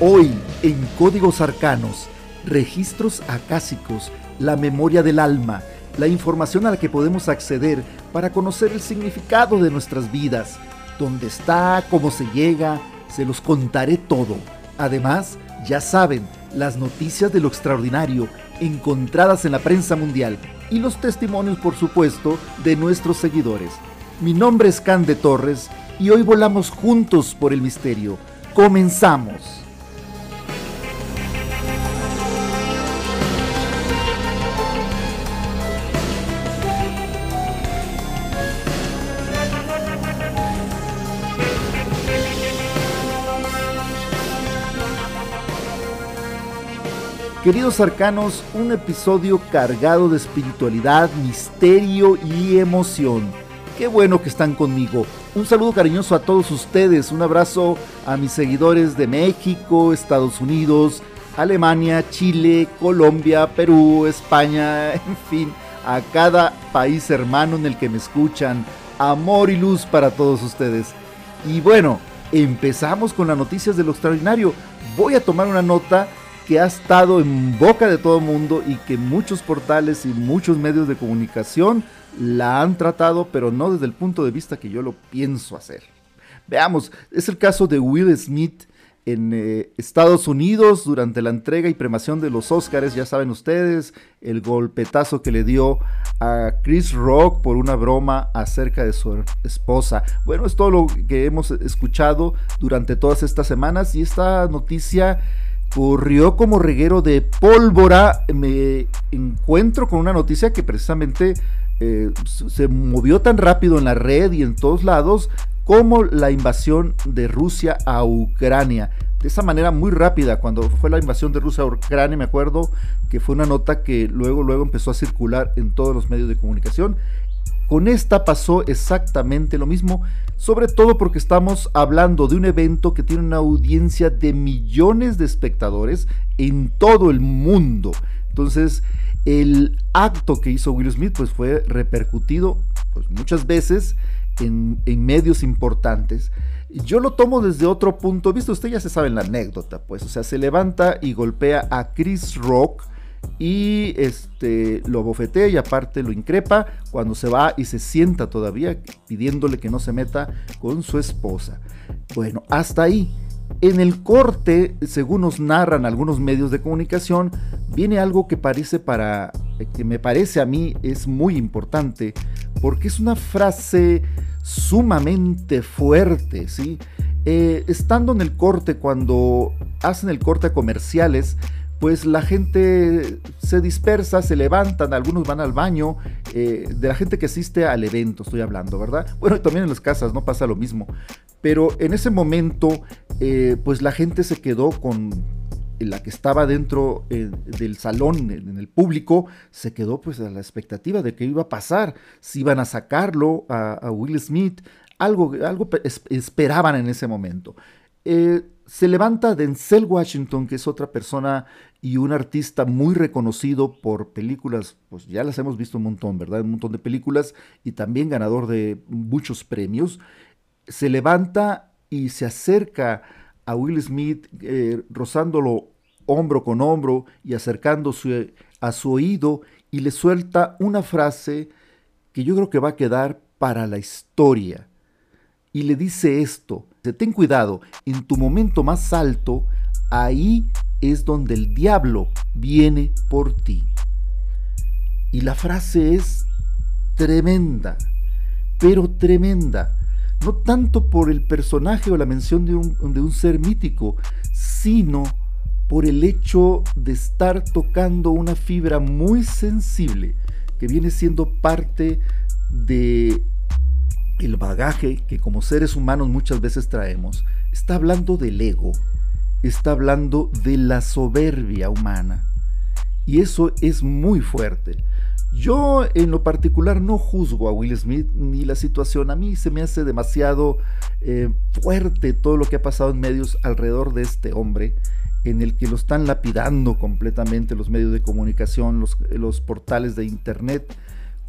Hoy, en Códigos Arcanos, registros acásicos, la memoria del alma, la información a la que podemos acceder para conocer el significado de nuestras vidas, dónde está, cómo se llega, se los contaré todo. Además, ya saben, las noticias de lo extraordinario encontradas en la prensa mundial y los testimonios, por supuesto, de nuestros seguidores. Mi nombre es Can de Torres y hoy volamos juntos por el misterio. Comenzamos. Queridos arcanos, un episodio cargado de espiritualidad, misterio y emoción. Qué bueno que están conmigo. Un saludo cariñoso a todos ustedes, un abrazo a mis seguidores de México, Estados Unidos, Alemania, Chile, Colombia, Perú, España, en fin, a cada país hermano en el que me escuchan. Amor y luz para todos ustedes. Y bueno, empezamos con las noticias de lo extraordinario. Voy a tomar una nota que ha estado en boca de todo el mundo y que muchos portales y muchos medios de comunicación la han tratado, pero no desde el punto de vista que yo lo pienso hacer. Veamos, es el caso de Will Smith en eh, Estados Unidos durante la entrega y premación de los Oscars, ya saben ustedes, el golpetazo que le dio a Chris Rock por una broma acerca de su esposa. Bueno, es todo lo que hemos escuchado durante todas estas semanas y esta noticia corrió como reguero de pólvora. Me encuentro con una noticia que precisamente eh, se movió tan rápido en la red y en todos lados como la invasión de Rusia a Ucrania. De esa manera muy rápida, cuando fue la invasión de Rusia a Ucrania, me acuerdo que fue una nota que luego, luego empezó a circular en todos los medios de comunicación con esta pasó exactamente lo mismo, sobre todo porque estamos hablando de un evento que tiene una audiencia de millones de espectadores en todo el mundo. Entonces, el acto que hizo Will Smith pues fue repercutido pues, muchas veces en, en, medios importantes. Yo lo tomo desde otro punto de vista, usted ya se sabe la anécdota, pues, o sea, se levanta y golpea a Chris Rock, y este lo bofetea y aparte lo increpa cuando se va y se sienta todavía pidiéndole que no se meta con su esposa. Bueno, hasta ahí. En el corte, según nos narran algunos medios de comunicación, viene algo que parece para que me parece a mí es muy importante porque es una frase sumamente fuerte, ¿sí? Eh, estando en el corte, cuando hacen el corte a comerciales, pues la gente se dispersa, se levantan, algunos van al baño, eh, de la gente que asiste al evento, estoy hablando, ¿verdad? Bueno, también en las casas no pasa lo mismo, pero en ese momento, eh, pues la gente se quedó con la que estaba dentro eh, del salón, en el público, se quedó pues a la expectativa de qué iba a pasar, si iban a sacarlo a, Will Smith, algo, algo esperaban en ese momento. se levanta Denzel Washington, que es otra persona y un artista muy reconocido por películas, pues ya las hemos visto un montón, ¿verdad? Un montón de películas y también ganador de muchos premios, se levanta y se acerca a Will Smith eh, rozándolo hombro con hombro y acercándose a su oído y le suelta una frase que yo creo que va a quedar para la historia. Y le dice esto, ten cuidado, en tu momento más alto, ahí es donde el diablo viene por ti. Y la frase es tremenda, pero tremenda. No tanto por el personaje o la mención de un, de un ser mítico, sino por el hecho de estar tocando una fibra muy sensible que viene siendo parte de el bagaje que como seres humanos muchas veces traemos. Está hablando del ego, está hablando de la soberbia humana. Y eso es muy fuerte. Yo en lo particular no juzgo a Will Smith ni la situación. A mí se me hace demasiado eh, fuerte todo lo que ha pasado en medios alrededor de este hombre, en el que lo están lapidando completamente los medios de comunicación, los, los portales de internet,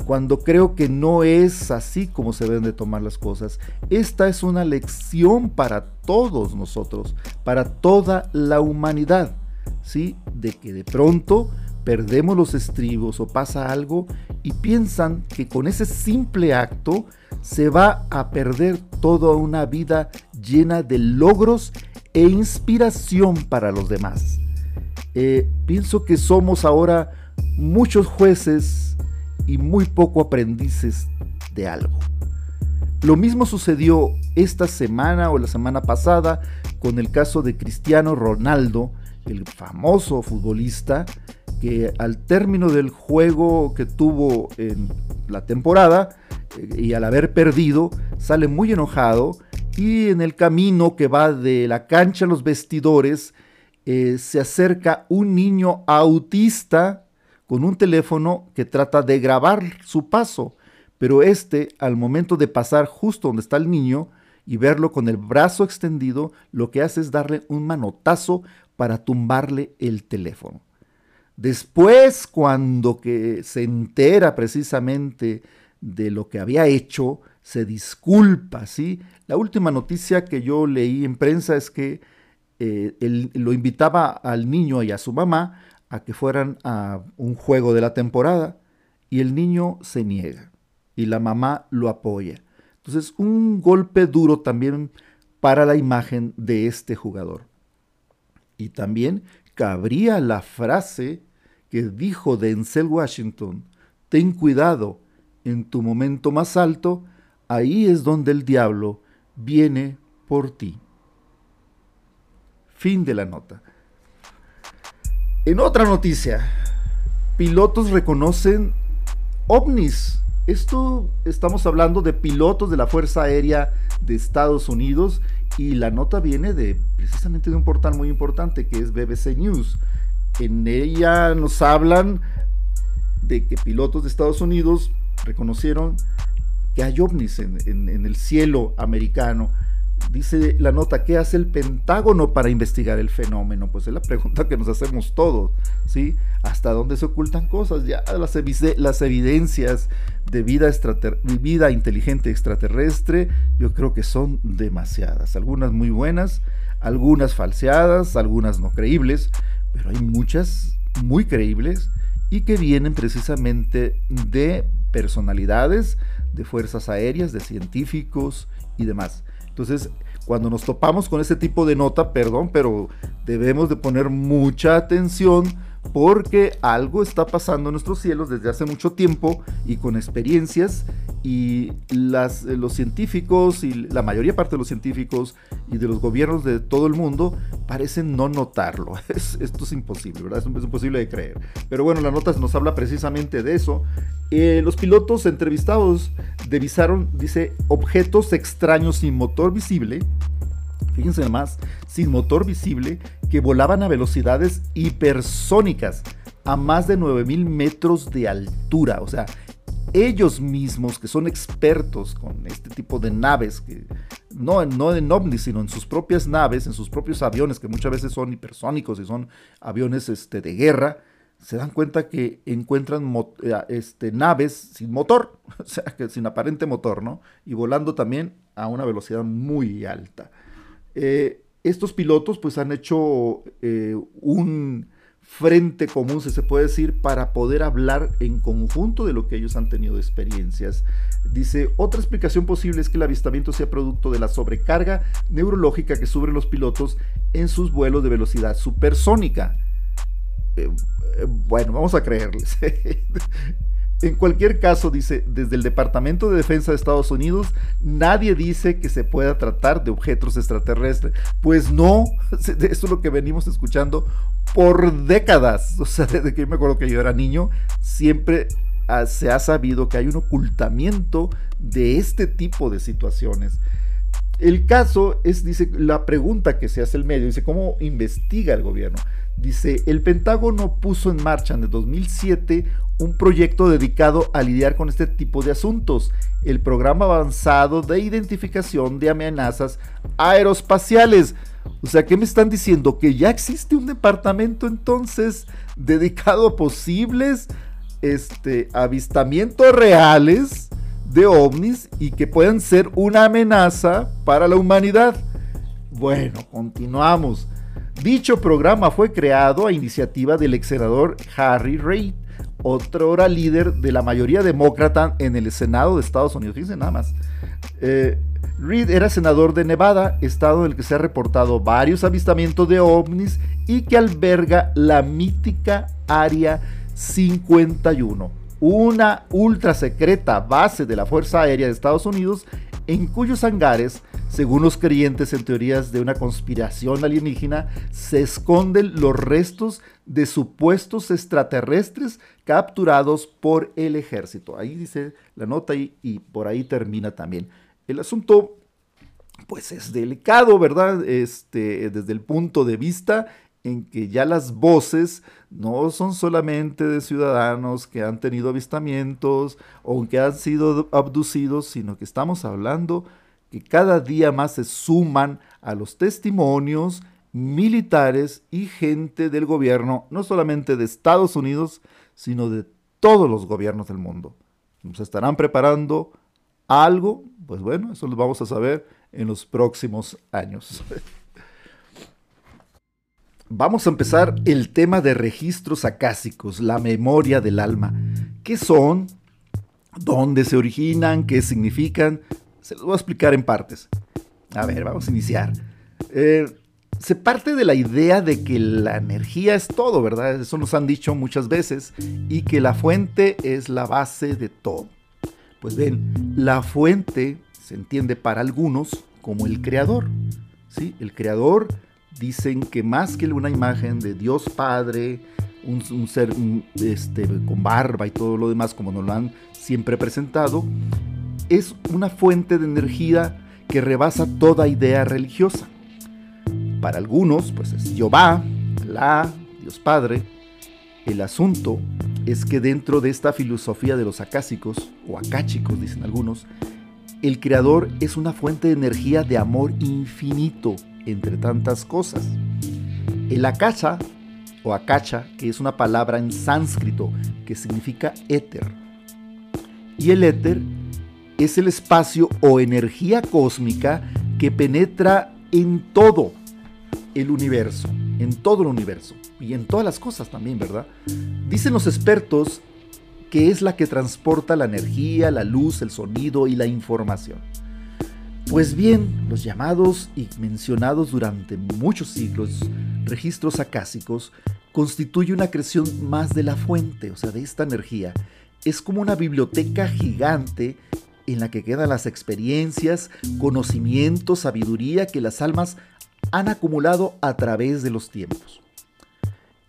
cuando creo que no es así como se deben de tomar las cosas. Esta es una lección para todos nosotros, para toda la humanidad, ¿sí? De que de pronto perdemos los estribos o pasa algo y piensan que con ese simple acto se va a perder toda una vida llena de logros e inspiración para los demás. Eh, pienso que somos ahora muchos jueces y muy poco aprendices de algo. Lo mismo sucedió esta semana o la semana pasada con el caso de Cristiano Ronaldo, el famoso futbolista, que al término del juego que tuvo en la temporada eh, y al haber perdido, sale muy enojado y en el camino que va de la cancha a los vestidores, eh, se acerca un niño autista con un teléfono que trata de grabar su paso, pero este, al momento de pasar justo donde está el niño y verlo con el brazo extendido, lo que hace es darle un manotazo para tumbarle el teléfono. Después, cuando que se entera precisamente de lo que había hecho, se disculpa, ¿sí? La última noticia que yo leí en prensa es que eh, él lo invitaba al niño y a su mamá a que fueran a un juego de la temporada y el niño se niega y la mamá lo apoya. Entonces, un golpe duro también para la imagen de este jugador. Y también cabría la frase que dijo Denzel Washington, ten cuidado, en tu momento más alto, ahí es donde el diablo viene por ti. Fin de la nota. En otra noticia, pilotos reconocen ovnis. Esto estamos hablando de pilotos de la Fuerza Aérea de Estados Unidos y la nota viene de precisamente de un portal muy importante que es BBC News. En ella nos hablan de que pilotos de Estados Unidos reconocieron que hay ovnis en, el cielo americano. Dice la nota, ¿qué hace el Pentágono para investigar el fenómeno? Pues es la pregunta que nos hacemos todos, ¿sí? ¿Hasta dónde se ocultan cosas? Ya las, evidencias de vida, vida inteligente extraterrestre, yo creo que son demasiadas. Algunas muy buenas, algunas falseadas, algunas no creíbles, pero hay muchas muy creíbles y que vienen precisamente de personalidades, de fuerzas aéreas, de científicos y demás. Entonces, cuando nos topamos con ese tipo de nota, perdón, pero debemos de poner mucha atención porque algo está pasando en nuestros cielos desde hace mucho tiempo y con experiencias y las, eh, los científicos y la mayoría parte de los científicos y de los gobiernos de todo el mundo parecen no notarlo. esto es imposible, ¿verdad? Es, imposible de creer. Pero bueno, la nota nos habla precisamente de eso. Eh, los pilotos entrevistados divisaron, dice, objetos extraños sin motor visible fíjense más, sin motor visible, que volaban a velocidades hipersónicas, a más de 9000 metros de altura. O sea, ellos mismos, que son expertos con este tipo de naves, no, no en ovnis, sino en sus propias naves, en sus propios aviones, que muchas veces son hipersónicos y son aviones este, de guerra, se dan cuenta que encuentran eh, este, naves sin motor, o sea, que sin aparente motor, ¿no? Y volando también a una velocidad muy alta. Eh, estos pilotos pues han hecho eh, un frente común, si se puede decir, para poder hablar en conjunto de lo que ellos han tenido experiencias. Dice, otra explicación posible es que el avistamiento sea producto de la sobrecarga neurológica que sufren los pilotos en sus vuelos de velocidad supersónica. Eh, bueno, vamos a creerles. En cualquier caso, dice, desde el Departamento de Defensa de Estados Unidos, nadie dice que se pueda tratar de objetos extraterrestres. Pues no, eso es lo que venimos escuchando por décadas. O sea, desde que yo me acuerdo que yo era niño, siempre ah, se ha sabido que hay un ocultamiento de este tipo de situaciones. El caso es, dice, la pregunta que se hace el medio, dice, ¿cómo investiga el gobierno? Dice, el Pentágono puso en marcha en el 2007 un proyecto dedicado a lidiar con este tipo de asuntos, el Programa Avanzado de Identificación de Amenazas Aeroespaciales. O sea, ¿qué me están diciendo? Que ya existe un departamento entonces dedicado a posibles este, avistamientos reales de ovnis y que puedan ser una amenaza para la humanidad. Bueno, continuamos. Dicho programa fue creado a iniciativa del ex senador Harry Reid, otro hora líder de la mayoría demócrata en el Senado de Estados Unidos. Fíjense nada más. Eh, Reid era senador de Nevada, estado en el que se ha reportado varios avistamientos de ovnis y que alberga la mítica Área 51, una ultra secreta base de la Fuerza Aérea de Estados Unidos en cuyos hangares, según los creyentes en teorías de una conspiración alienígena, se esconden los restos de supuestos extraterrestres capturados por el ejército. Ahí dice la nota y, por ahí termina también. El asunto, pues es delicado, ¿verdad? Este, desde el punto de vista en que ya las voces no son solamente de ciudadanos que han tenido avistamientos o que han sido abducidos, sino que estamos hablando que cada día más se suman a los testimonios militares y gente del gobierno, no solamente de Estados Unidos, sino de todos los gobiernos del mundo. ¿Nos estarán preparando algo? Pues bueno, eso lo vamos a saber en los próximos años. Vamos a empezar el tema de registros acásicos, la memoria del alma. ¿Qué son? ¿Dónde se originan? ¿Qué significan? Se los voy a explicar en partes. A ver, vamos a iniciar. Eh, se parte de la idea de que la energía es todo, ¿verdad? Eso nos han dicho muchas veces. Y que la fuente es la base de todo. Pues ven, la fuente se entiende para algunos como el creador. ¿sí? El creador dicen que más que una imagen de Dios Padre, un, ser este, con barba y todo lo demás, como nos lo han siempre presentado, es una fuente de energía que rebasa toda idea religiosa. Para algunos, pues es Jehová, la Dios Padre. El asunto es que dentro de esta filosofía de los acásicos, o acáchicos dicen algunos, el creador es una fuente de energía de amor infinito, entre tantas cosas. El akasha o akacha, que es una palabra en sánscrito que significa éter. Y el éter es el espacio o energía cósmica que penetra en todo el universo, en todo el universo y en todas las cosas también, ¿verdad? Dicen los expertos que es la que transporta la energía, la luz, el sonido y la información. Pues bien, los llamados y mencionados durante muchos siglos registros acásicos constituye una creación más de la fuente, o sea, de esta energía. Es como una biblioteca gigante en la que quedan las experiencias, conocimientos, sabiduría que las almas han acumulado a través de los tiempos.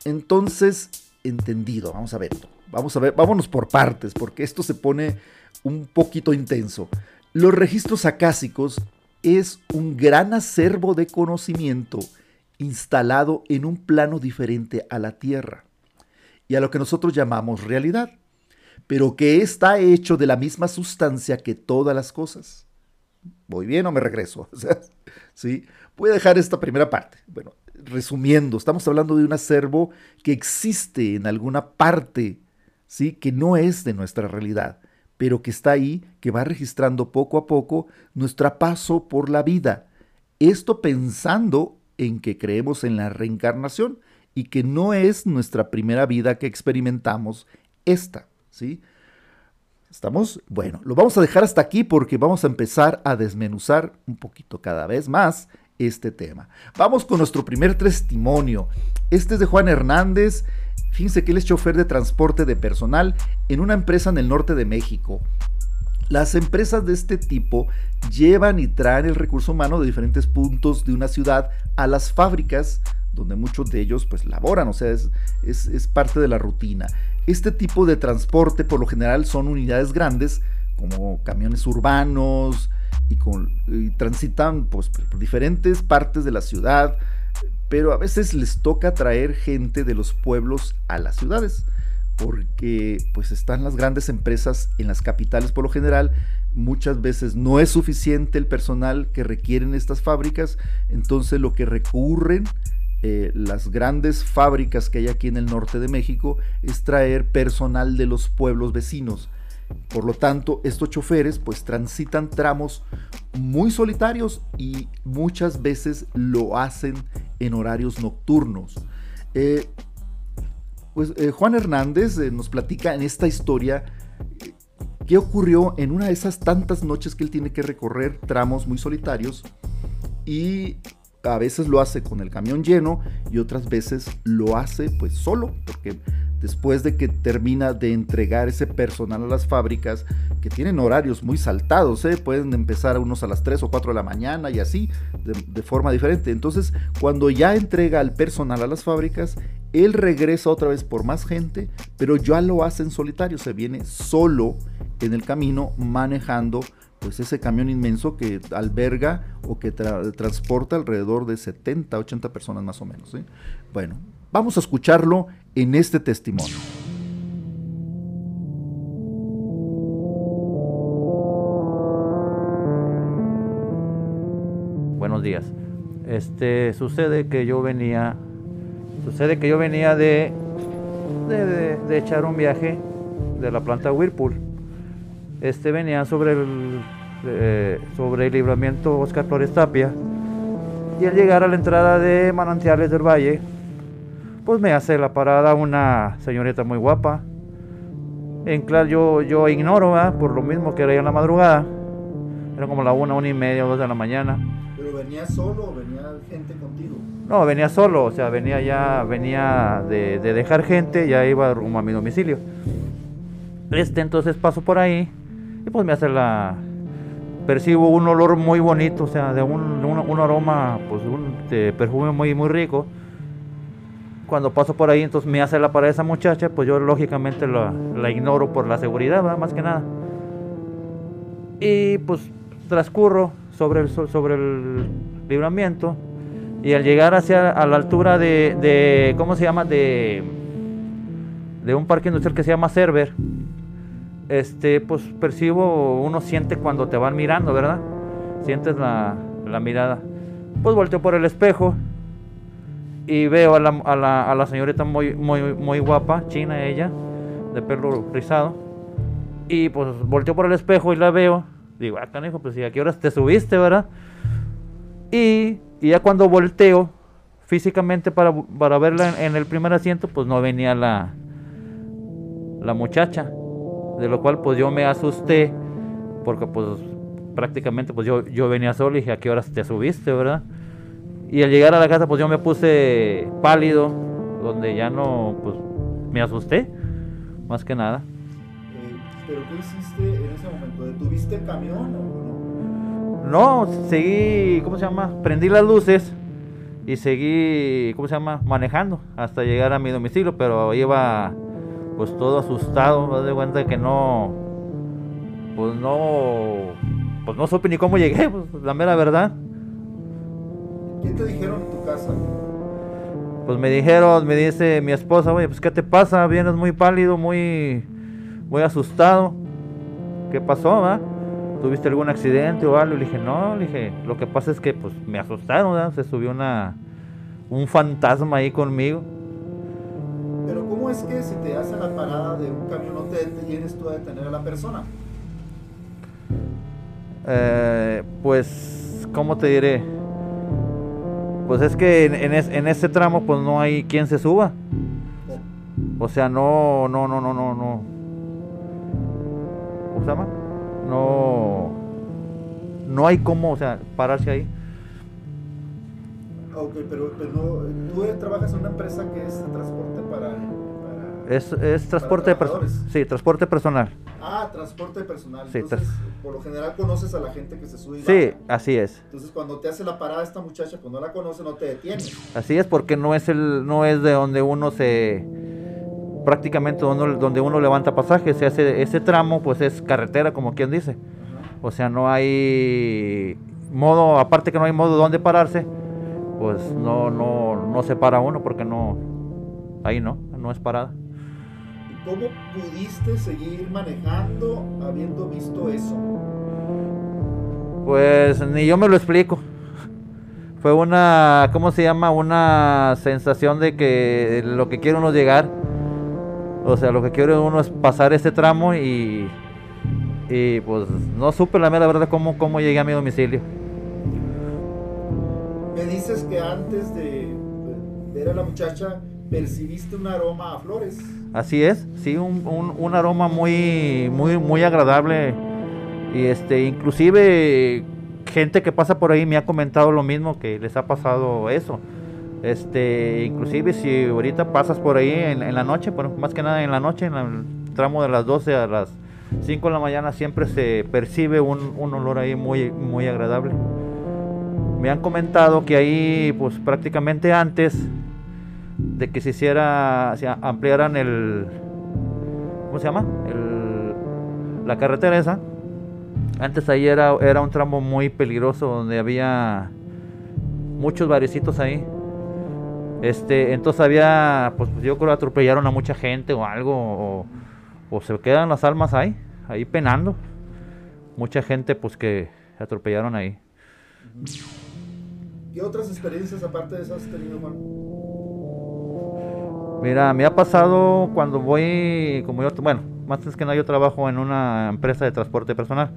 Entonces, entendido, vamos a verlo. Vamos a ver, vámonos por partes, porque esto se pone un poquito intenso. Los registros acásicos es un gran acervo de conocimiento instalado en un plano diferente a la Tierra y a lo que nosotros llamamos realidad, pero que está hecho de la misma sustancia que todas las cosas. ¿Voy bien o me regreso? ¿Sí? Voy a dejar esta primera parte. Bueno, resumiendo, estamos hablando de un acervo que existe en alguna parte, ¿sí? Que no es de nuestra realidad pero que está ahí, que va registrando poco a poco nuestro paso por la vida. Esto pensando en que creemos en la reencarnación y que no es nuestra primera vida que experimentamos esta, ¿sí? ¿Estamos? Bueno, lo vamos a dejar hasta aquí porque vamos a empezar a desmenuzar un poquito cada vez más este tema. Vamos con nuestro primer testimonio. Este es de Juan Hernández Fíjense que él es chofer de transporte de personal en una empresa en el norte de México. Las empresas de este tipo llevan y traen el recurso humano de diferentes puntos de una ciudad a las fábricas donde muchos de ellos pues laboran, o sea, es, es, parte de la rutina. Este tipo de transporte por lo general son unidades grandes como camiones urbanos y, con, transitan pues, por diferentes partes de la ciudad, pero a veces les toca traer gente de los pueblos a las ciudades. porque pues están las grandes empresas en las capitales por lo general, muchas veces no es suficiente el personal que requieren estas fábricas, entonces lo que recurren eh, las grandes fábricas que hay aquí en el norte de México es traer personal de los pueblos vecinos. Por lo tanto, estos choferes pues transitan tramos muy solitarios y muchas veces lo hacen en horarios nocturnos. Eh, pues eh, Juan Hernández nos platica en esta historia qué ocurrió en una de esas tantas noches que él tiene que recorrer tramos muy solitarios y a veces lo hace con el camión lleno y otras veces lo hace pues solo, porque después de que termina de entregar ese personal a las fábricas, que tienen horarios muy saltados, ¿eh? pueden empezar unos a las 3 o 4 de la mañana y así, de, de forma diferente. Entonces, cuando ya entrega al personal a las fábricas, él regresa otra vez por más gente, pero ya lo hace en solitario, se viene solo en el camino manejando pues ese camión inmenso que alberga o que transporta alrededor de 70, 80 personas más o menos. Bueno, vamos a escucharlo en este testimonio. Buenos días. Este sucede que yo venía, sucede que yo venía de de, de echar un viaje de la planta Whirlpool este venía sobre el, eh, sobre el libramiento Oscar Flores Tapia y al llegar a la entrada de Manantiales del Valle, pues me hace la parada una señorita muy guapa. En claro, yo, yo ignoro, por lo mismo que era ya en la madrugada. Era como la una, una y media, dos de la mañana. ¿Pero venía solo o venía gente contigo? No, venía solo, o sea, venía ya, venía de, de dejar gente, ya iba rumbo a mi domicilio. Este entonces paso por ahí y pues me hace la... Percibo un olor muy bonito, o sea, de un, un, aroma, pues un de perfume muy, muy rico. Cuando paso por ahí, entonces me hace la para esa muchacha, pues yo lógicamente la, la ignoro por la seguridad, más que nada. Y pues transcurro sobre el, sobre el libramiento y al llegar hacia a la altura de, de ¿cómo se llama? De, de un parque industrial que se llama Cerver, este, pues percibo, uno siente cuando te van mirando, ¿verdad? Sientes la, mirada. Pues volteo por el espejo y veo a la, a la, a la señorita muy, muy, muy guapa, china ella, de pelo rizado. Y pues volteo por el espejo y la veo. Digo, ah, canijo, pues ¿y a qué horas te subiste, verdad? Y, y ya cuando volteo físicamente para, para verla en, en, el primer asiento, pues no venía la, la muchacha de lo cual pues yo me asusté porque pues prácticamente pues yo, yo venía solo y dije, ¿a qué horas te subiste, verdad? Y al llegar a la casa pues yo me puse pálido, donde ya no, pues me asusté, más que nada. Eh, ¿Pero qué hiciste en ese momento? ¿Detuviste el camión o no? No, seguí, ¿cómo se llama? Prendí las luces y seguí, ¿cómo se llama? Manejando hasta llegar a mi domicilio, pero iba pues todo asustado, me doy cuenta que no, pues no, pues no supe ni cómo llegué, pues la mera verdad. ¿Qué te dijeron en tu casa? Pues me dijeron, me dice mi esposa, oye, pues ¿qué te pasa? Vienes muy pálido, muy, muy asustado. ¿Qué pasó, va? ¿Tuviste algún accidente o algo? Le dije, no, le dije, lo que pasa es que pues me asustaron, ¿verdad? Se subió una, un fantasma ahí conmigo es que si te hace la parada de un camión no te tienes tú a detener a la persona? Eh, pues, ¿cómo te diré? Pues es que en, en, ese tramo pues no hay quien se suba. O sea, no, no, no, no, no, no. ¿Cómo se llama? No, no hay cómo, o sea, pararse ahí. Ok, pero, pero tú trabajas en una empresa que es transporte para es, es transporte personal. Sí, transporte personal. Ah, transporte personal. Sí, Entonces, por lo general conoces a la gente que se sube. Y sí, así es. Entonces, cuando te hace la parada esta muchacha, pues no la conoce, no te detiene. Así es, porque no es el, no es de donde uno se, prácticamente donde, donde uno levanta pasajes. Ese, ese tramo, pues es carretera, como quien dice. O sea, no hay modo, aparte que no hay modo donde pararse, pues no, no, no se para uno porque no, ahí no, no es parada ¿Cómo pudiste seguir manejando habiendo visto eso? Pues ni yo me lo explico. Fue una, ¿cómo se llama? Una sensación de que lo que quiere uno llegar. O sea, lo que quiere uno es pasar este tramo y, y pues no supe la verdad cómo, cómo llegué a mi domicilio. Me dices que antes de ver a la muchacha percibiste un aroma a flores. Así es, sí, un, un, aroma muy, muy, muy agradable. Y este, inclusive gente que pasa por ahí me ha comentado lo mismo, que les ha pasado eso. Este, inclusive si ahorita pasas por ahí en, la noche, bueno, más que nada en la noche, en el tramo de las 12 a las 5 de la mañana siempre se percibe un, un olor ahí muy, muy agradable. Me han comentado que ahí, pues prácticamente antes de que se hiciera, se ampliaran el, ¿cómo se llama? La carretera esa. Antes ahí era, era un tramo muy peligroso donde había muchos barecitos ahí. Este, entonces había, pues yo creo atropellaron a mucha gente o algo, o, o se quedan las almas ahí, ahí penando. Mucha gente pues que atropellaron ahí. ¿Qué otras experiencias aparte de esas has tenido, Juan? Mira, me ha pasado cuando voy, como yo, bueno, más es que no, yo trabajo en una empresa de transporte personal.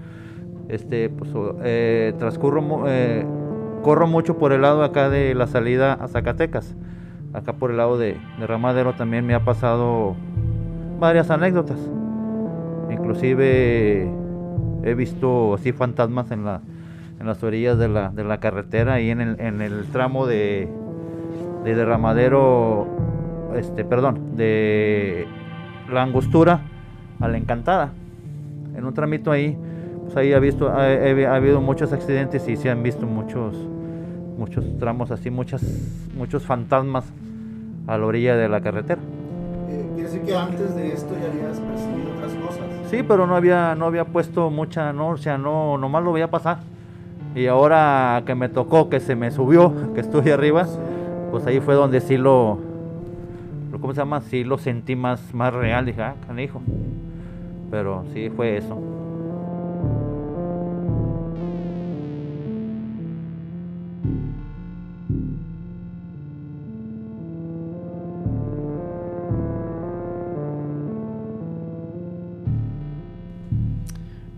Este, pues, eh, transcurro, eh, corro mucho por el lado acá de la salida a Zacatecas. Acá por el lado de, de Ramadero también me ha pasado varias anécdotas. Inclusive he visto así fantasmas en, en las orillas de la, de la carretera y en el, en el tramo de, de Derramadero este, perdón, de la angostura a la encantada. En un tramito ahí, pues ahí ha visto, ha, habido muchos accidentes y se han visto muchos, muchos tramos así, muchas, muchos fantasmas a la orilla de la carretera. Eh, quiere decir que antes de esto ya habías percibido otras cosas. Sí, pero no había, no había puesto mucha, no, o sea, no, nomás lo veía pasar. Y ahora que me tocó, que se me subió, que estoy arriba, pues ahí fue donde sí lo, ¿cómo se llama? Sí lo sentí más, más real, dije, ah, canijo. Pero sí fue eso.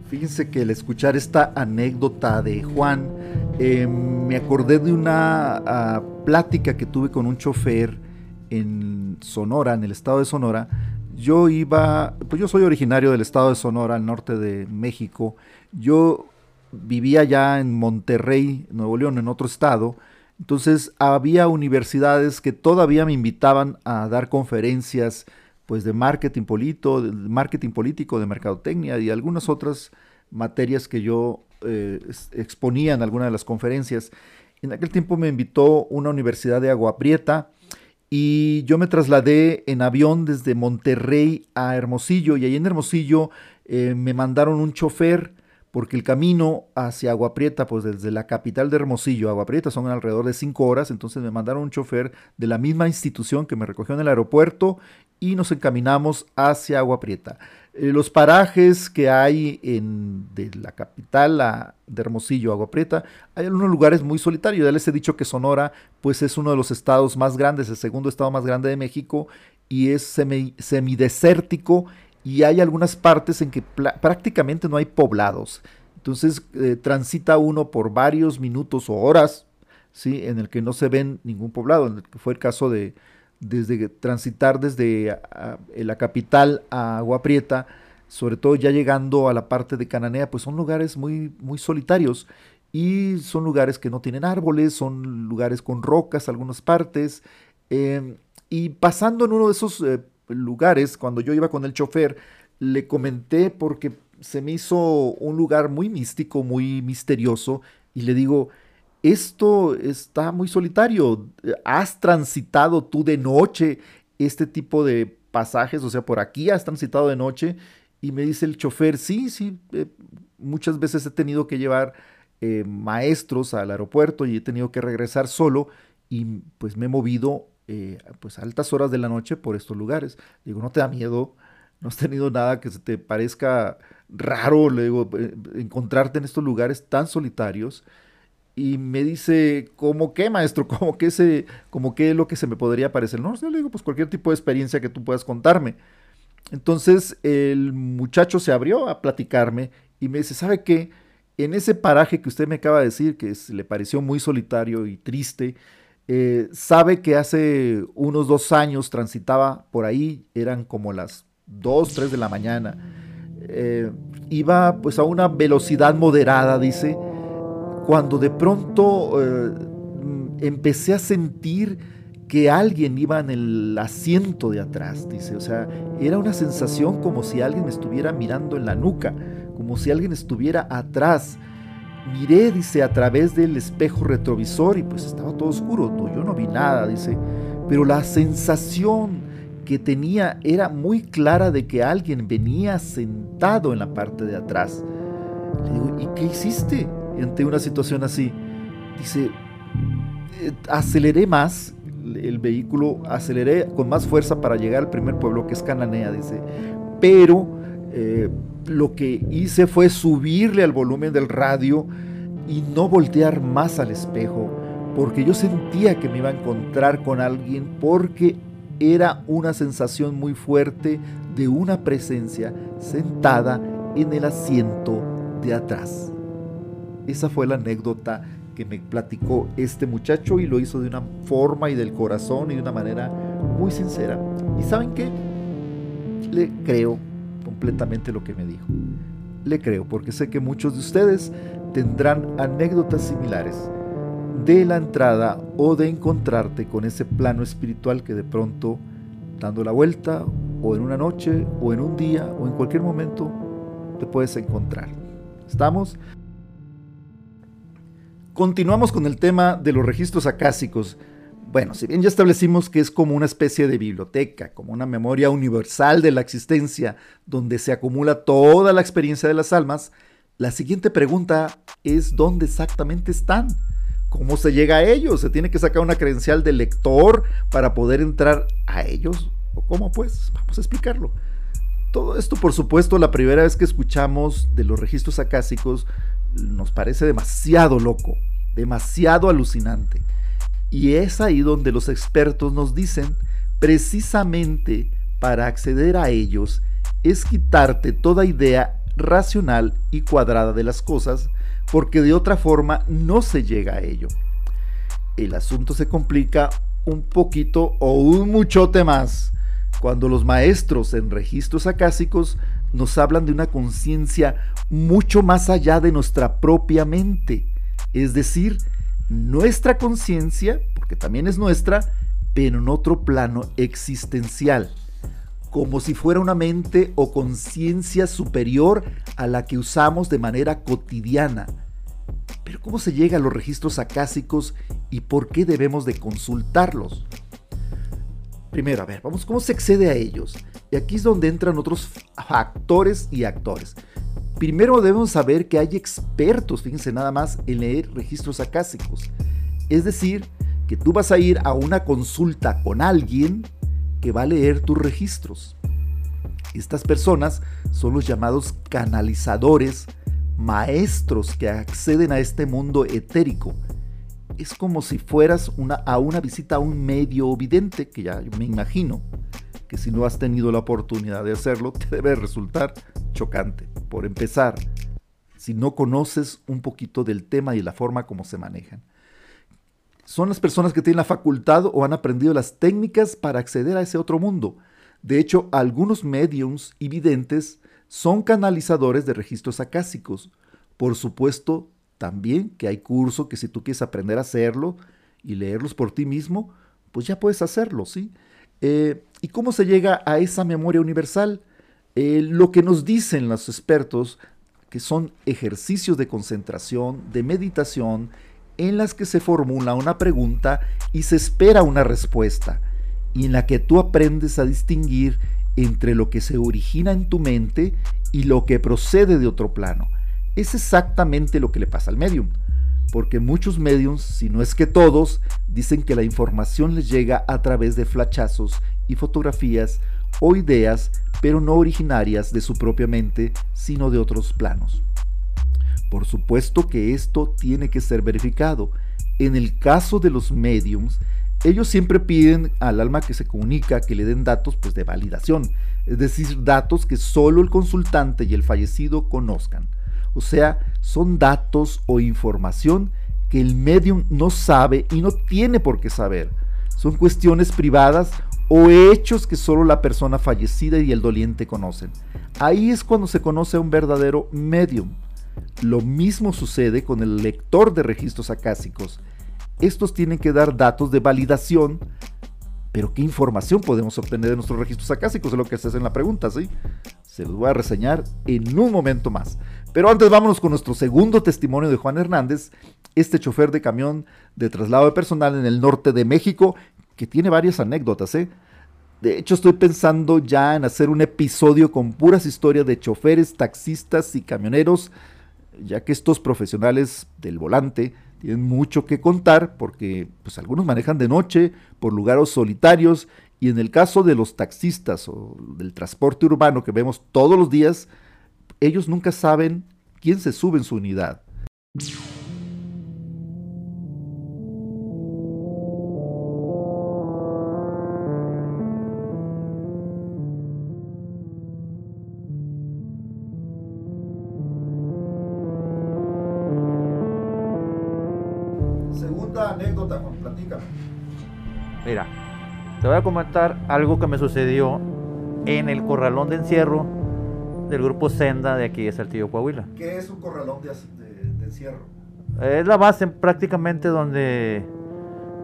Fíjense que al escuchar esta anécdota de Juan, eh, me acordé de una ah, plática que tuve con un chofer en Sonora, en el estado de Sonora, yo iba, pues yo soy originario del estado de Sonora, al norte de México. Yo vivía ya en Monterrey, Nuevo León, en otro estado. Entonces había universidades que todavía me invitaban a dar conferencias pues de marketing político, de marketing político, de mercadotecnia y algunas otras materias que yo eh, exponía en alguna de las conferencias. En aquel tiempo me invitó una universidad de Agua Prieta, y yo me trasladé en avión desde Monterrey a Hermosillo y ahí en Hermosillo eh, me mandaron un chofer porque el camino hacia Agua Prieta, pues desde la capital de Hermosillo a Agua Prieta son alrededor de cinco horas, entonces me mandaron un chofer de la misma institución que me recogió en el aeropuerto y nos encaminamos hacia Agua Prieta. Eh, los parajes que hay en, de la capital de Hermosillo, Agua Prieta, hay algunos lugares muy solitarios. Ya les he dicho que Sonora pues es uno de los estados más grandes, el segundo estado más grande de México y es semidesértico y hay algunas partes en que prácticamente no hay poblados. Entonces eh, transita uno por varios minutos o horas, ¿sí? En el que no se ven ningún poblado, en el que fue el caso de desde transitar desde la capital a Agua Prieta, sobre todo ya llegando a la parte de Cananea, pues son lugares muy, muy solitarios y son lugares que no tienen árboles, son lugares con rocas algunas partes. Em, y pasando en uno de esos eh, lugares, cuando yo iba con el chofer, le comenté porque se me hizo un lugar muy místico, muy misterioso, y le digo, esto está muy solitario, ¿has transitado tú de noche este tipo de pasajes? O sea, por aquí has transitado de noche. Y me dice el chofer, sí, sí, eh, muchas veces he tenido que llevar eh, maestros al aeropuerto y he tenido que regresar solo y pues me he movido eh, pues a altas horas de la noche por estos lugares. Digo, ¿no te da miedo? no has tenido nada que se te parezca raro, le digo, encontrarte en estos lugares tan solitarios. Y me dice, ¿cómo qué, maestro? ¿Cómo qué, se, como qué es lo que se me podría parecer? No, yo le digo, pues cualquier tipo de experiencia que tú puedas contarme. Entonces el muchacho se abrió a platicarme y me dice, ¿sabe qué? En ese paraje que usted me acaba de decir, que le pareció muy solitario y triste, eh, sabe que hace unos dos años transitaba por ahí, eran como las 2, 3 de la mañana. Eh, iba pues a una velocidad moderada, dice, cuando de pronto eh, empecé a sentir que alguien iba en el asiento de atrás, dice, o sea, era una sensación como si alguien me estuviera mirando en la nuca, como si alguien estuviera atrás. Miré, dice, a través del espejo retrovisor y pues estaba todo oscuro, yo no vi nada, dice, pero la sensación que tenía era muy clara de que alguien venía sentado en la parte de atrás. Le digo, ¿y qué hiciste ante una situación así? Dice, eh, aceleré más el vehículo, aceleré con más fuerza para llegar al primer pueblo que es Cananea, dice, pero eh, lo que hice fue subirle al volumen del radio y no voltear más al espejo, porque yo sentía que me iba a encontrar con alguien porque era una sensación muy fuerte de una presencia sentada en el asiento de atrás. Esa fue la anécdota que me platicó este muchacho y lo hizo de una forma y del corazón y de una manera muy sincera. ¿Y saben qué? Le creo completamente lo que me dijo. Le creo porque sé que muchos de ustedes tendrán anécdotas similares de la entrada o de encontrarte con ese plano espiritual que de pronto, dando la vuelta, o en una noche, o en un día, o en cualquier momento, te puedes encontrar. ¿Estamos? Continuamos con el tema de los registros acásicos. Bueno, si bien ya establecimos que es como una especie de biblioteca, como una memoria universal de la existencia, donde se acumula toda la experiencia de las almas, la siguiente pregunta es ¿dónde exactamente están? ¿Cómo se llega a ellos? ¿Se tiene que sacar una credencial de lector para poder entrar a ellos? ¿O cómo pues? Vamos a explicarlo. Todo esto, por supuesto, la primera vez que escuchamos de los registros acásicos nos parece demasiado loco, demasiado alucinante. Y es ahí donde los expertos nos dicen, precisamente para acceder a ellos, es quitarte toda idea racional y cuadrada de las cosas porque de otra forma no se llega a ello. El asunto se complica un poquito o un muchote más cuando los maestros en registros acásicos nos hablan de una conciencia mucho más allá de nuestra propia mente, es decir, nuestra conciencia, porque también es nuestra, pero en otro plano existencial, como si fuera una mente o conciencia superior a la que usamos de manera cotidiana, pero ¿cómo se llega a los registros acásicos y por qué debemos de consultarlos? Primero, a ver, vamos, ¿cómo se accede a ellos? Y aquí es donde entran otros factores y actores. Primero debemos saber que hay expertos, fíjense nada más, en leer registros acásicos. Es decir, que tú vas a ir a una consulta con alguien que va a leer tus registros. Estas personas son los llamados canalizadores maestros que acceden a este mundo etérico. Es como si fueras a una visita a un medio vidente, que ya me imagino si no has tenido la oportunidad de hacerlo, te debe resultar chocante. Por empezar, si no conoces un poquito del tema y la forma como se manejan. Son las personas que tienen la facultad o han aprendido las técnicas para acceder a ese otro mundo. De hecho, algunos mediums y videntes son canalizadores de registros acásicos. Por supuesto, también que hay curso que si tú quieres aprender a hacerlo y leerlos por ti mismo, pues ya puedes hacerlo, ¿sí? Eh, ¿Y cómo se llega a esa memoria universal? Eh, lo que nos dicen los expertos, que son ejercicios de concentración, de meditación, en las que se formula una pregunta y se espera una respuesta, y en la que tú aprendes a distinguir entre lo que se origina en tu mente y lo que procede de otro plano. Es exactamente lo que le pasa al medium, porque muchos mediums, si no es que todos, dicen que la información les llega a través de flachazos y fotografías o ideas, pero no originarias de su propia mente, sino de otros planos. Por supuesto que esto tiene que ser verificado. En el caso de los mediums, ellos siempre piden al alma que se comunica que le den datos pues, de validación, es decir, datos que solo el consultante y el fallecido conozcan. O sea, son datos o información que el medium no sabe y no tiene por qué saber. Son cuestiones privadas o hechos que solo la persona fallecida y el doliente conocen. Ahí es cuando se conoce a un verdadero medium. Lo mismo sucede con el lector de registros acásicos estos tienen que dar datos de validación, pero ¿qué información podemos obtener de nuestros registros acásicos? Es lo que se hace en la pregunta, ¿sí? Se los voy a reseñar en un momento más. Pero antes vámonos con nuestro segundo testimonio de Juan Hernández, este chofer de camión de traslado de personal en el norte de México, que tiene varias anécdotas, ¿eh? De hecho, estoy pensando ya en hacer un episodio con puras historias de choferes, taxistas y camioneros, ya que estos profesionales del volante tienen mucho que contar porque pues algunos manejan de noche por lugares solitarios y en el caso de los taxistas o del transporte urbano que vemos todos los días, ellos nunca saben quién se sube en su unidad. Voy a comentar algo que me sucedió en el corralón de encierro del grupo Senda de aquí de Saltillo, Coahuila. ¿Qué es un corralón de, encierro? Es la base prácticamente donde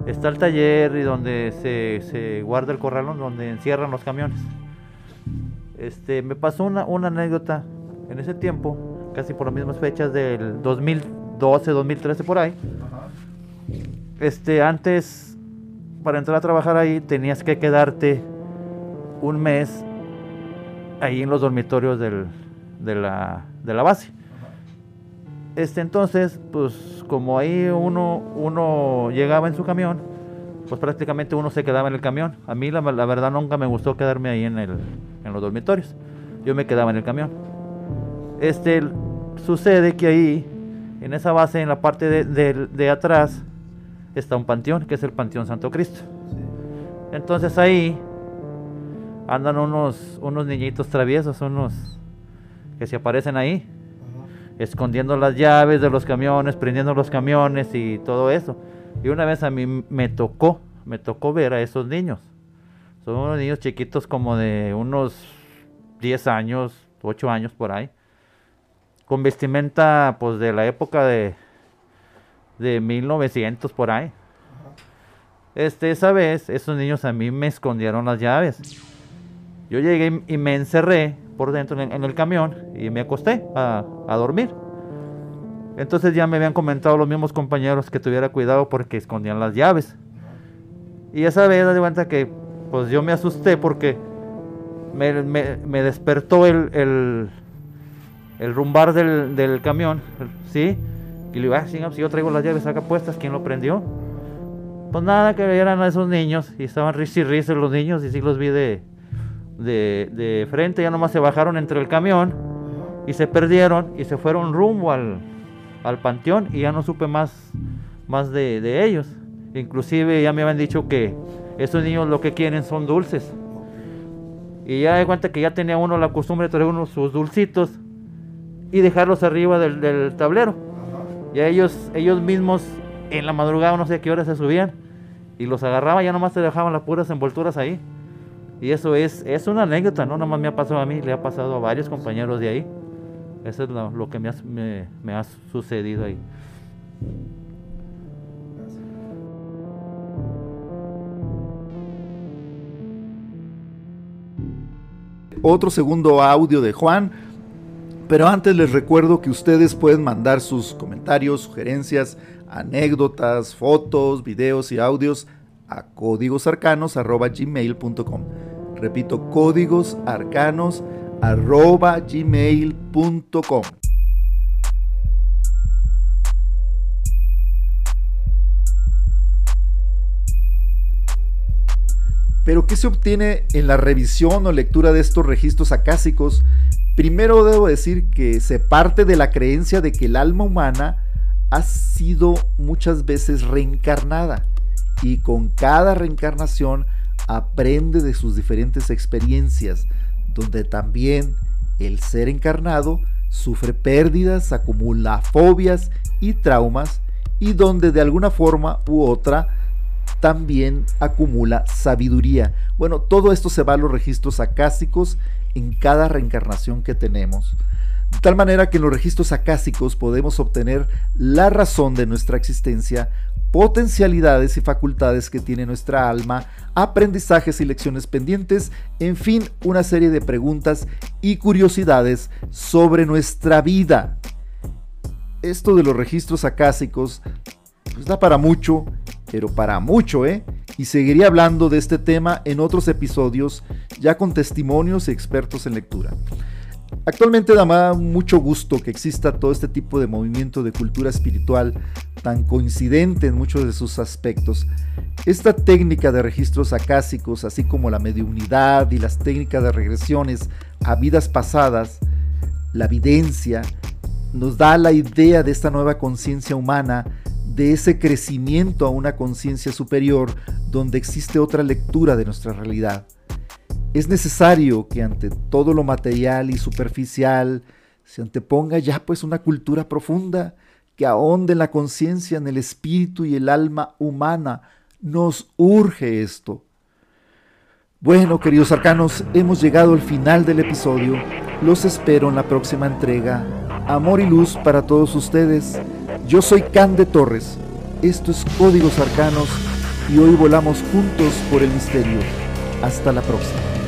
está el taller y donde se, guarda el corralón, donde encierran los camiones. Este, me pasó una, anécdota en ese tiempo, casi por las mismas fechas del 2012, 2013 por ahí. Este, antes para entrar a trabajar ahí tenías que quedarte un mes ahí en los dormitorios de, la, base. Este, entonces, pues como ahí uno, uno llegaba en su camión, pues prácticamente uno se quedaba en el camión. A mí la, verdad nunca me gustó quedarme ahí en, los dormitorios. Yo me quedaba en el camión. Este, sucede que ahí, en esa base, en la parte de atrás, está un panteón, que es el Panteón Santo Cristo. Entonces ahí andan unos, unos niñitos traviesos, unos que se aparecen ahí, escondiendo las llaves de los camiones, prendiendo los camiones y todo eso. Y una vez a mí me tocó, me tocó ver a esos niños. Son unos niños chiquitos como de unos 10 años, 8 años por ahí. Con vestimenta pues de la época de, de 1900 por ahí. Este, esa vez, esos niños a mí me escondieron las llaves. Yo llegué y me encerré por dentro en el, camión y me acosté a, dormir. Entonces ya me habían comentado los mismos compañeros que tuviera cuidado porque escondían las llaves. Y esa vez, de cuenta que pues yo me asusté porque me, me, despertó el, el, el rumbar del, del, camión, ¿sí? Y le digo, ah, si yo traigo las llaves acá puestas, ¿quién lo prendió? Pues nada, que eran esos niños y estaban risa y risa los niños y sí los vi de, de, frente, ya nomás se bajaron entre el camión y se perdieron y se fueron rumbo al, al panteón y ya no supe más, más de, de, ellos. Inclusive ya me habían dicho que esos niños lo que quieren son dulces. Y ya de cuenta que ya tenía uno la costumbre de traer unos sus dulcitos y dejarlos arriba del, del tablero. Ya ellos, ellos mismos en la madrugada, no sé qué hora se subían y los agarraban, ya nomás se dejaban las puras envolturas ahí. Y eso es, es una anécdota, no nomás me ha pasado a mí, le ha pasado a varios compañeros de ahí. Eso es lo, que me ha, me ha sucedido ahí. Otro segundo audio de Juan pero antes les recuerdo que ustedes pueden mandar sus comentarios, sugerencias, anécdotas, fotos, videos y audios a códigosarcanos.gmail.com. Repito, códigosarcanos.gmail.com. Pero ¿qué se obtiene en la revisión o lectura de estos registros acásicos? Primero debo decir que se parte de la creencia de que el alma humana ha sido muchas veces reencarnada y con cada reencarnación aprende de sus diferentes experiencias, donde también el ser encarnado sufre pérdidas, acumula fobias y traumas y donde de alguna forma u otra también acumula sabiduría. Bueno, todo esto se va a los registros acásicos en cada reencarnación que tenemos. De tal manera que en los registros acásicos podemos obtener la razón de nuestra existencia, potencialidades y facultades que tiene nuestra alma, aprendizajes y lecciones pendientes, en fin, una serie de preguntas y curiosidades sobre nuestra vida. Esto de los registros acásicos pues da para mucho, pero para mucho, ¿eh? Y seguiría hablando de este tema en otros episodios, ya con testimonios y expertos en lectura. Actualmente da mucho gusto que exista todo este tipo de movimiento de cultura espiritual tan coincidente en muchos de sus aspectos. Esta técnica de registros acásicos, así como la mediunidad y las técnicas de regresiones a vidas pasadas, la evidencia, nos da la idea de esta nueva conciencia humana, de ese crecimiento a una conciencia superior donde existe otra lectura de nuestra realidad. Es necesario que ante todo lo material y superficial se anteponga ya pues una cultura profunda que ahonde la conciencia, en el espíritu y el alma humana. Nos urge esto. Bueno, queridos arcanos, hemos llegado al final del episodio. Los espero en la próxima entrega. Amor y luz para todos ustedes. Yo soy Can de Torres. Esto es Códigos Arcanos y hoy volamos juntos por el misterio. Hasta la próxima.